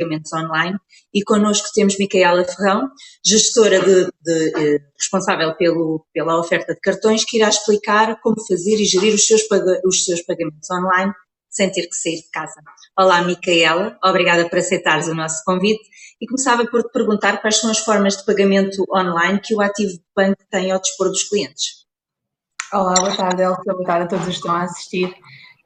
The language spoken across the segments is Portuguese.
pagamentos online e connosco temos Micaela Ferrão, gestora de, de, eh, responsável pelo, pela oferta de cartões, que irá explicar como fazer e gerir os seus, os seus pagamentos online sem ter que sair de casa. Olá, Micaela, obrigada por aceitares o nosso convite e começava por te perguntar quais são as formas de pagamento online que o Ativo Banco tem ao dispor dos clientes. Olá, boa tarde, Elsa, boa tarde a todos os que estão a assistir.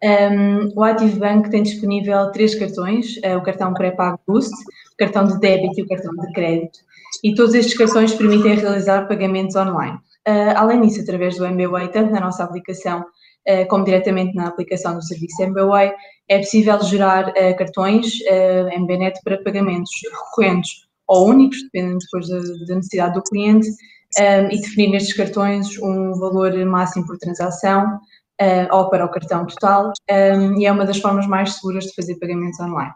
Um, o Ativo Banco tem disponível três cartões, uh, o cartão pré-pago Boost, o cartão de débito e o cartão de crédito, e todos estes cartões permitem realizar pagamentos online. Uh, além disso, através do MBWay, tanto na nossa aplicação eh, como diretamente na aplicação do serviço MBWay, é possível gerar uh, cartões uh, eh, MBNet para pagamentos recorrentes ou únicos, dependendo depois da, da necessidade do cliente, um, e definir nestes cartões um valor máximo por transação uh, ou para o cartão total, um, e é uma das formas mais seguras de fazer pagamentos online.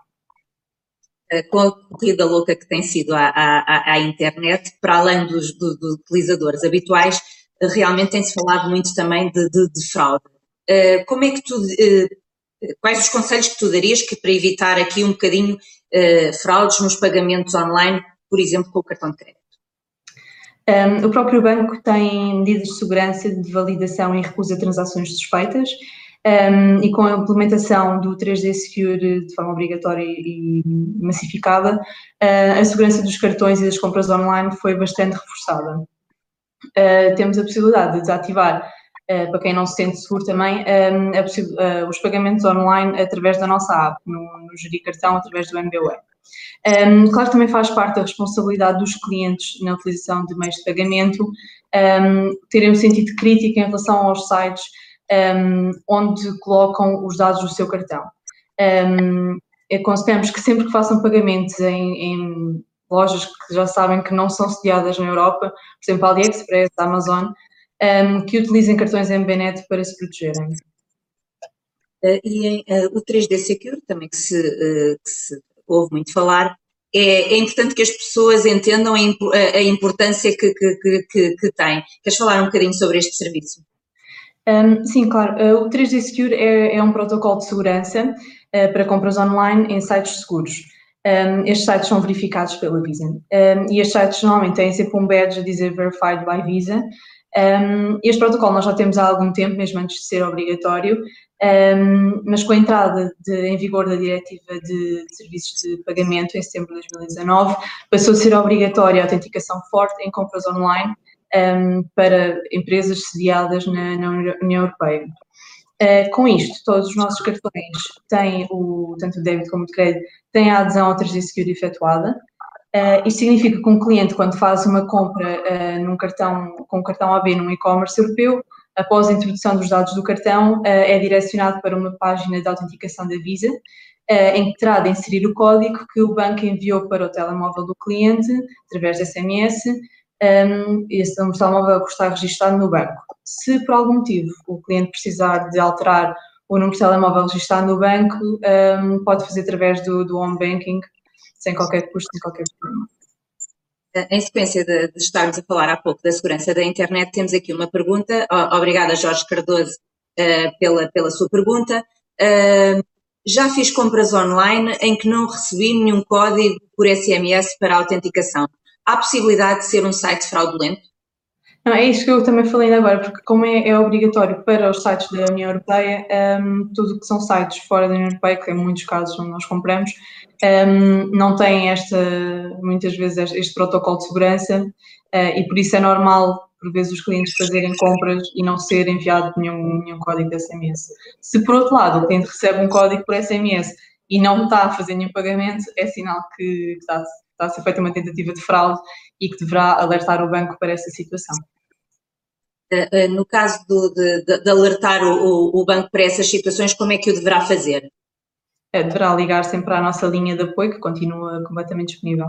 Com a corrida louca que tem sido à, internet, para além dos, do, dos utilizadores habituais, realmente tem-se falado muito também de, de, de fraude. Eh, como é que tu, eh, quais os conselhos que tu darias que para evitar aqui um bocadinho eh, fraudes nos pagamentos online, por exemplo, com o cartão de crédito? Um, o próprio banco tem medidas de segurança de validação e recusa de transações suspeitas um, e com a implementação do 3D Secure de forma obrigatória e massificada, uh, a segurança dos cartões e das compras online foi bastante reforçada. Uh, temos a possibilidade de desativar eh, para quem não se sente seguro também, é os pagamentos online através da nossa app, no, no Gerir Cartão, através do MBWay. Um, claro, também faz parte da responsabilidade dos clientes na utilização de meios de pagamento um, terem um sentido crítico em relação aos sites um, onde colocam os dados do seu cartão. Um, aconselhamos que sempre que façam pagamentos em, em, lojas que já sabem que não são sediadas na Europa, por exemplo, AliExpress, Amazon, um, que utilizem cartões MBNet para se protegerem. Uh, e em, uh, o 3D Secure, também que se, uh, que se ouve muito falar, é, é, importante que as pessoas entendam a, a importância que, que, que, que, tem. Queres falar um bocadinho sobre este serviço? Um, sim, claro. o 3D Secure é, é, um protocolo de segurança para compras online em sites seguros. Um, estes sites são verificados pela Visa. Um, e estes sites normalmente têm sempre um badge a dizer Verified by Visa, um, este protocolo nós já temos há algum tempo, mesmo antes de ser obrigatório, um, mas com a entrada de, em vigor da Diretiva de, de, Serviços de Pagamento em setembro de 2019, passou a ser obrigatória a autenticação forte em compras online um, para empresas sediadas na, na União Europeia. Uh, com isto, todos os nossos cartões têm, o, tanto o débito como o crédito, têm a adesão ao 3D Secure efetuada, Uh, isto significa que um cliente, quando faz uma compra uh, num cartão, com um cartão AB num e-commerce europeu, após a introdução dos dados do cartão, uh, é direcionado para uma página de autenticação da Visa, em que terá de inserir o código que o banco enviou para o telemóvel do cliente, através de SMS, um, esse número de telemóvel que está registado no banco. Se por algum motivo o cliente precisar de alterar o número de telemóvel registado no banco, um, pode fazer através do, do home banking, sem qualquer custo, sem qualquer problema. Em sequência de, de, estarmos a falar há pouco da segurança da internet, temos aqui uma pergunta. Obrigada, Jorge Cardoso, uh, pela, pela sua pergunta. Uh, já fiz compras online em que não recebi nenhum código por SMS para autenticação. Há possibilidade de ser um site fraudulento? Não, é isso que eu também falei ainda agora, porque como é, é obrigatório para os sites da União Europeia, um, tudo que são sites fora da União Europeia, que em muitos casos onde nós compramos, um, não têm esta, muitas vezes este protocolo de segurança uh, e por isso é normal, por vezes, os clientes fazerem compras e não ser enviado nenhum, nenhum código de SMS. Se por outro lado o cliente recebe um código por SMS e não está a fazer nenhum pagamento, é sinal que está, está a ser feita uma tentativa de fraude e que deverá alertar o banco para essa situação. Eh, eh, no caso do, de, de, alertar o, o, banco para essas situações, como é que o deverá fazer? É, deverá ligar sempre à nossa linha de apoio, que continua completamente disponível.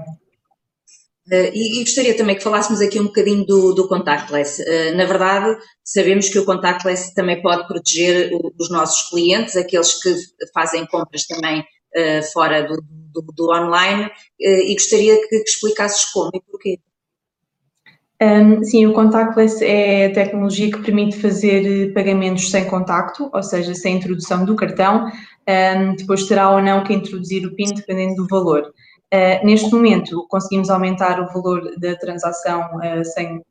Uh, e, e, gostaria também que falássemos aqui um bocadinho do, do contactless. Uh, na verdade, sabemos que o contactless também pode proteger o, os nossos clientes, aqueles que fazem compras também uh, fora do, do, do online, e gostaria que, que explicasses como e porquê. Um, sim, o contactless é a tecnologia que permite fazer pagamentos sem contacto, ou seja, sem introdução do cartão. Um, depois terá ou não que introduzir o PIN, dependendo do valor. Uh, neste momento, conseguimos aumentar o valor da transação uh, sem,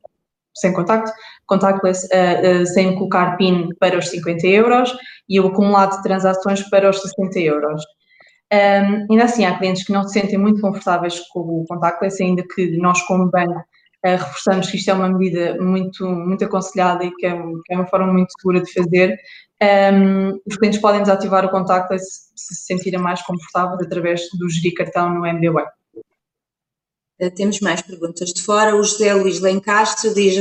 sem contacto, contactless, uh, sem colocar PIN para os 50 euros e o acumulado de transações para os 60 euros. Um, ainda assim, há clientes que não se sentem muito confortáveis com o contactless, ainda que nós, como banco, reforçamos que isto é uma medida muito, muito aconselhada e que é, que é uma forma muito segura de fazer. Um, os clientes podem desativar o contactless se se sentirem mais confortáveis através do gerir cartão no MBWay. Uh, temos mais perguntas de fora. O José Luís Lencastre diz: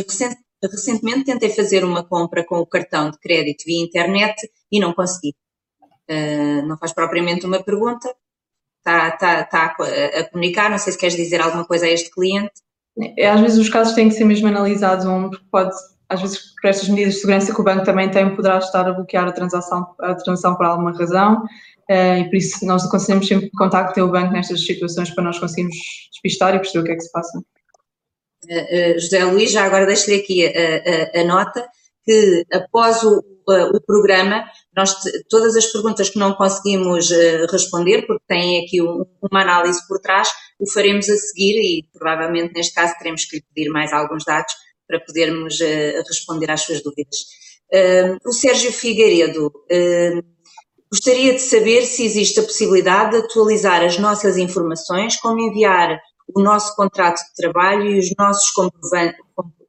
recentemente tentei fazer uma compra com o cartão de crédito via internet e não consegui. Uh, não faz propriamente uma pergunta, está, está, está a, comunicar, não sei se queres dizer alguma coisa a este cliente. É, às vezes os casos têm que ser mesmo analisados, um, porque pode, às vezes por estas medidas de segurança que o banco também tem, poderá estar a bloquear a transação, a transação por alguma razão, uh, e por isso nós aconselhamos sempre que contactem o banco nestas situações para nós conseguirmos despistar e perceber o que é que se passa. Uh, José Luís, já agora deixo-lhe aqui a, a, a nota que após o, o programa, nós todas as perguntas que não conseguimos eh, responder, porque têm aqui um, uma análise por trás, o faremos a seguir e provavelmente neste caso teremos que lhe pedir mais alguns dados para podermos uh, responder às suas dúvidas. Uh, o Sérgio Figueiredo uh, gostaria de saber se existe a possibilidade de atualizar as nossas informações, como enviar o nosso contrato de trabalho e os nossos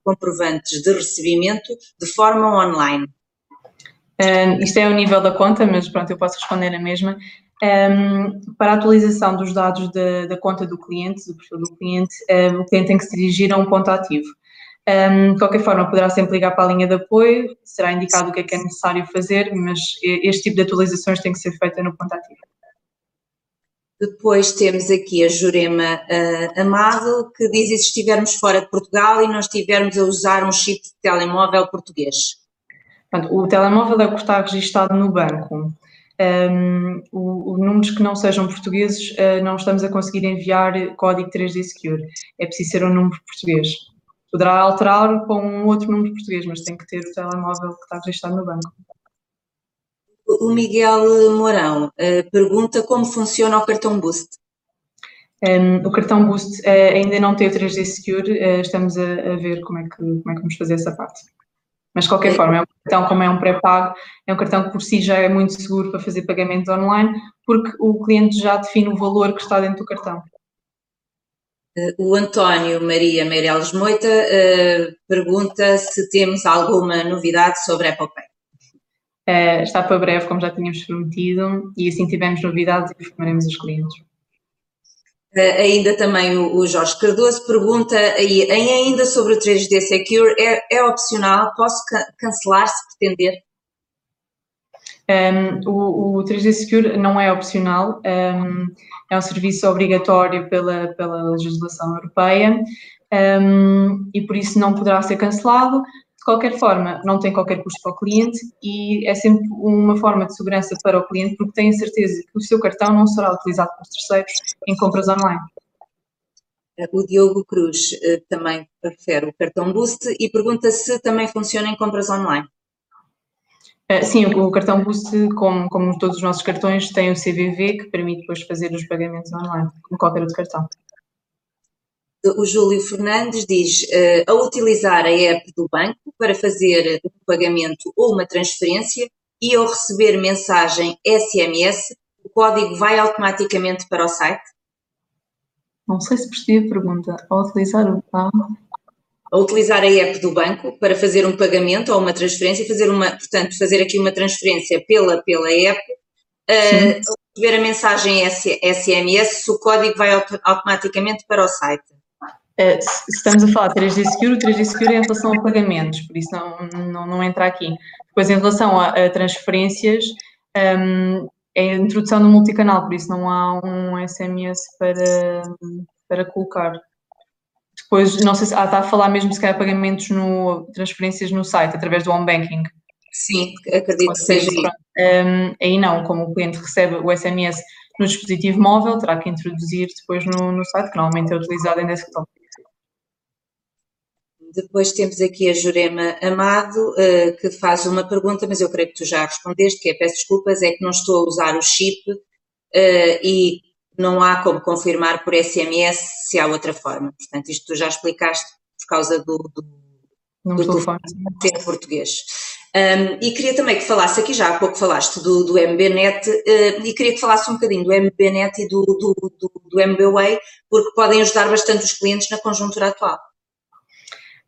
comprovantes de recebimento de forma online? Um, isto é o nível da conta, mas pronto, eu posso responder a mesma. Um, para a atualização dos dados da, da, conta do cliente, do perfil do cliente, um, o cliente tem que se dirigir a um ponto ativo. de qualquer forma, poderá sempre ligar para a linha de apoio, será indicado o que é que é necessário fazer, mas este tipo de atualizações tem que ser feita no ponto ativo. Depois temos aqui a Jurema uh, Amado, que diz: e se estivermos fora de Portugal e não estivermos a usar um chip de telemóvel português? Portanto, o telemóvel é o que está registado no banco. Um, o, o, números que não sejam portugueses, uh, não estamos a conseguir enviar código 3D Secure. É preciso ser um número português. Poderá alterar para um outro número português, mas tem que ter o telemóvel que está registado no banco. O Miguel Mourão uh, pergunta como funciona o cartão Boost. Um, o cartão Boost uh, ainda não tem o 3D Secure, estamos a, a, ver como é, que, como é que vamos fazer essa parte. Mas de qualquer forma, é um cartão, como é um pré-pago, é um cartão que por si já é muito seguro para fazer pagamentos online, porque o cliente já define o valor que está dentro do cartão. O António Maria Meireles Moita uh, pergunta se temos alguma novidade sobre a Apple Pay. Uh, está para breve, como já tínhamos prometido, e assim tivermos novidades, informaremos os clientes. Uh, ainda também o, o, Jorge Cardoso pergunta aí, ainda sobre o 3D Secure, é, é opcional, posso cancelar se pretender? Um, ehm, o, o, 3D Secure não é opcional, um, ehm, é um serviço obrigatório pela, pela legislação europeia um, ehm, e por isso não poderá ser cancelado. De qualquer forma, não tem qualquer custo para o cliente e é sempre uma forma de segurança para o cliente porque tem a certeza que o seu cartão não será utilizado por terceiros em compras online. O Diogo Cruz eh, também prefere o cartão Boost e pergunta se também funciona em compras online. Eh, sim, o cartão Boost, como, como todos os nossos cartões, tem o CVV que permite depois fazer os pagamentos online, como qualquer outro cartão o Júlio Fernandes diz uh, a utilizar a app do banco para fazer um pagamento ou uma transferência e ao receber mensagem SMS, o código vai automaticamente para o site? Não sei se percebi a pergunta. Ao utilizar o banco? A utilizar a app do banco para fazer um pagamento ou uma transferência, fazer uma, portanto, fazer aqui uma transferência pela, pela app, uh, ao receber a mensagem SMS, o código vai automaticamente para o site. Eh, se estamos a falar de 3D Secure, o 3D Secure é em relação a pagamentos, por isso não, não, não entra aqui. Depois, em relação a, a transferências, um, é a introdução do multicanal, por isso não há um SMS para, para colocar. Depois, não sei se ah, está a falar mesmo se calhar pagamentos no transferências no site, através do home banking. Sim, acredito que seja. Um, aí não, como o cliente recebe o SMS no dispositivo móvel, terá que introduzir depois no, no site, que normalmente é utilizado em desktop. Depois temos aqui a Jurema Amado, uh, que faz uma pergunta, mas eu creio que tu já respondeste, que é, peço desculpas, é que não estou a usar o chip uh, e não há como confirmar por SMS se há outra forma. Portanto, isto tu já explicaste por causa do, do, do telefone ser português. Um, e queria também que falasse, aqui já há pouco falaste do, do MBNet, uh, e queria que falasse um bocadinho do MBNet e do, do, do, do MBWay, porque podem ajudar bastante os clientes na conjuntura atual.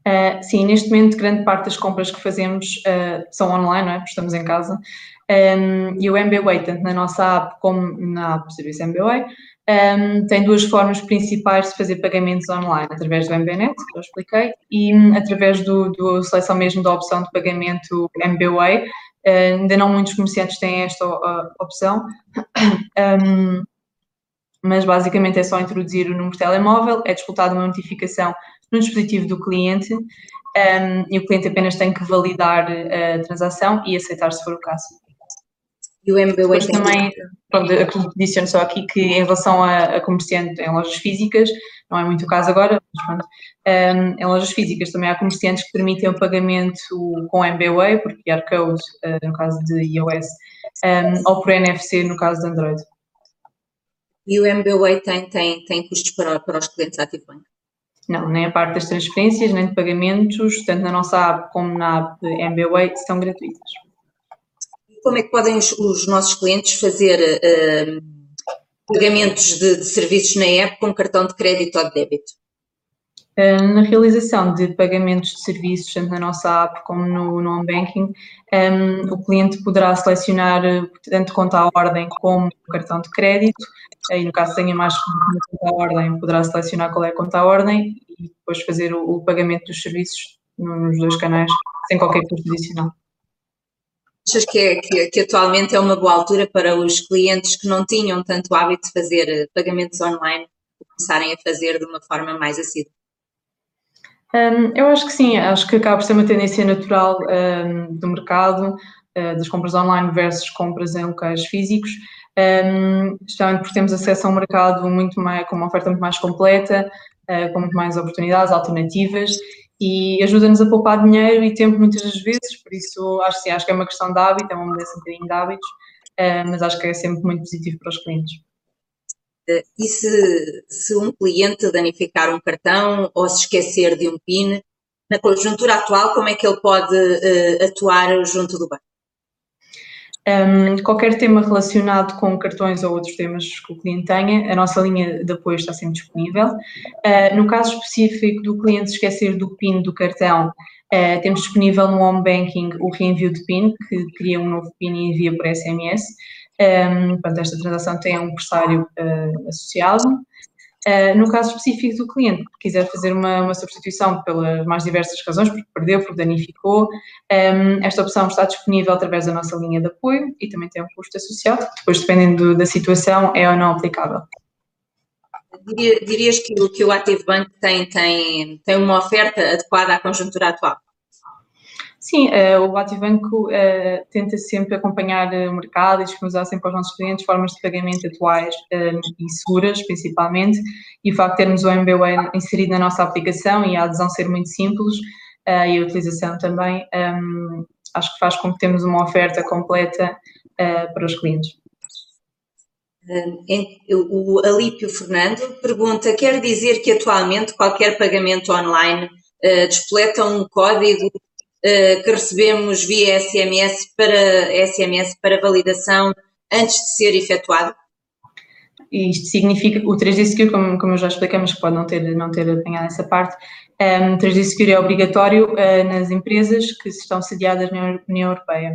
Uh, sim, neste momento grande parte das compras que fazemos uh, são online, não é? Estamos em casa. Um, e o MBWay, tanto na nossa app como na app do serviço MBWay, um, tem duas formas principais de fazer pagamentos online, através do MBNet, que eu expliquei, e um, através do, do seleção mesmo da opção de pagamento MBWay. Uh, ainda não muitos comerciantes têm esta opção, um, mas basicamente é só introduzir o número de telemóvel, é disputada uma notificação no dispositivo do cliente e o cliente apenas tem que validar a transação e aceitar se for o caso. E o MBWay tem também, pronto, adiciono só aqui que em relação a, a, comerciante em lojas físicas, não é muito o caso agora, mas pronto, um, em lojas físicas também há comerciantes que permitem o pagamento com MBWay, por QR Code, uh, no caso de iOS, um, ou por NFC, no caso de Android. E o MBWay tem, tem, tem custos para, para os clientes Bank? Não, nem a parte das transferências, nem de pagamentos, tanto na nossa app como na app MBWay, são gratuitas como é que podem os, os nossos clientes fazer uh, pagamentos de, de, serviços na app com cartão de crédito ou de débito? Na realização de pagamentos de serviços, tanto na nossa app como no, no banking, um, o cliente poderá selecionar tanto conta à ordem como cartão de crédito, e no caso tenha mais conta à ordem, poderá selecionar qual é a conta à ordem e depois fazer o, o pagamento dos serviços nos dois canais, sem qualquer custo adicional. Achas que, é, que, que, atualmente é uma boa altura para os clientes que não tinham tanto hábito de fazer pagamentos online começarem a fazer de uma forma mais assídua? Um, eu acho que sim, acho que acaba por ser uma tendência natural um, do mercado, uh, das compras online versus compras em locais físicos, um, especialmente porque temos acesso a um mercado muito mais, com uma oferta muito mais completa, uh, com muito mais oportunidades, alternativas e ajuda-nos a poupar dinheiro e tempo muitas das vezes, por isso acho, sim, acho que é uma questão de hábito, é uma mudança um bocadinho de hábitos, uh, mas acho que é sempre muito positivo para os clientes. E se, se um cliente danificar um cartão ou se esquecer de um PIN, na conjuntura atual, como é que ele pode uh, atuar junto do banco? Um, qualquer tema relacionado com cartões ou outros temas que o cliente tenha, a nossa linha de apoio está sempre disponível. Uh, no caso específico do cliente esquecer do PIN do cartão, uh, temos disponível no home banking o reenvio de PIN, que cria um novo PIN e envia por SMS. Portanto, esta transação tem um pressário uh, associado. Uh, no caso específico do cliente, que quiser fazer uma, uma, substituição pelas mais diversas razões, porque perdeu, porque danificou, um, esta opção está disponível através da nossa linha de apoio e também tem um custo associado, depois, dependendo da situação, é ou não aplicável. Diria, dirias que, que o Active Bank tem, tem, tem uma oferta adequada à conjuntura atual? Sim, uh, o Batibanco uh, eh, tenta sempre acompanhar uh, o mercado e disponibilizar sempre aos nossos clientes formas de pagamento atuais e seguras, principalmente, e o facto de termos o MBWay inserido na nossa aplicação e a adesão ser muito simples e a utilização também, um, acho que faz com que temos uma oferta completa para os clientes. O Alípio Fernando pergunta: quer dizer que atualmente qualquer pagamento online despleta um código uh, que recebemos via SMS para, SMS para validação antes de ser efetuado? Isto significa, o 3D Secure, como, como já que pode não ter, não ter apanhado essa parte, um, ehm, 3D Secure é obrigatório uh, nas empresas que estão sediadas na União Europeia.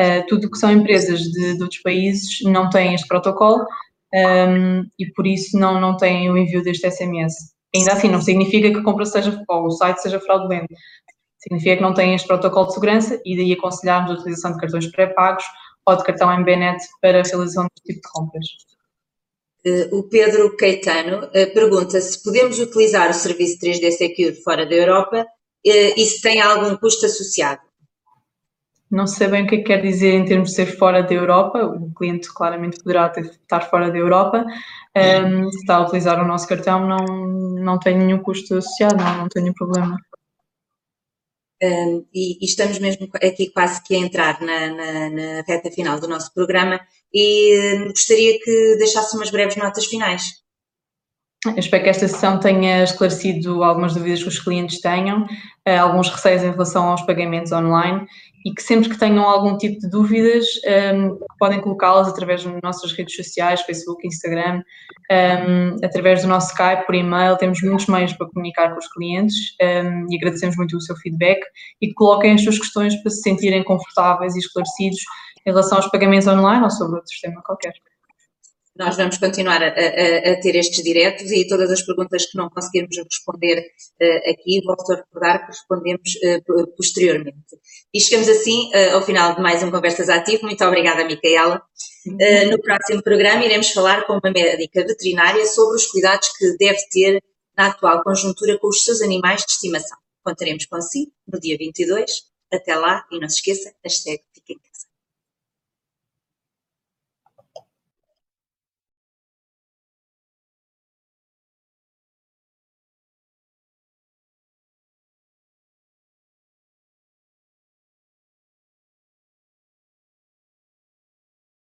Uh, tudo que são empresas de, de, outros países não têm este protocolo um, ehm, e por isso não, não têm o envio deste SMS. Ainda assim, não significa que a compra seja, ou o site seja fraudulento. Significa que não têm este protocolo de segurança e daí aconselharmos a utilização de cartões pré-pagos ou de cartão MBNet para a realização deste tipo de compras. Uh, o Pedro Caetano uh, pergunta se podemos utilizar o serviço 3D Secure fora da Europa uh, e se tem algum custo associado. Não sei bem o que, é que quer dizer em termos de ser fora da Europa. O cliente claramente poderá ter, estar fora da Europa. Um, se está a utilizar o nosso cartão, não, não tem nenhum custo associado, não, não tem nenhum problema. Um, e, e, estamos mesmo aqui quase que a entrar na, na, na reta final do nosso programa e uh, gostaria que deixasse umas breves notas finais. Eu espero que esta sessão tenha esclarecido algumas dúvidas que os clientes tenham, uh, alguns receios em relação aos pagamentos online e que sempre que tenham algum tipo de dúvidas um, podem colocá-las através das nossas redes sociais, Facebook, Instagram, um, através do nosso Skype, por e-mail, temos muitos meios para comunicar com os clientes um, e agradecemos muito o seu feedback e que coloquem as suas questões para se sentirem confortáveis e esclarecidos em relação aos pagamentos online ou sobre outro sistema qualquer. Nós vamos continuar a, a, a, ter estes diretos e todas as perguntas que não conseguirmos responder uh, aqui, volto a recordar que respondemos uh, posteriormente. E chegamos assim uh, ao final de mais um Conversas Ativo. Muito obrigada, Micaela. no próximo programa iremos falar com uma médica veterinária sobre os cuidados que deve ter na atual conjuntura com os seus animais de estimação. Contaremos consigo no dia 22. Até lá e não se esqueça, hashtag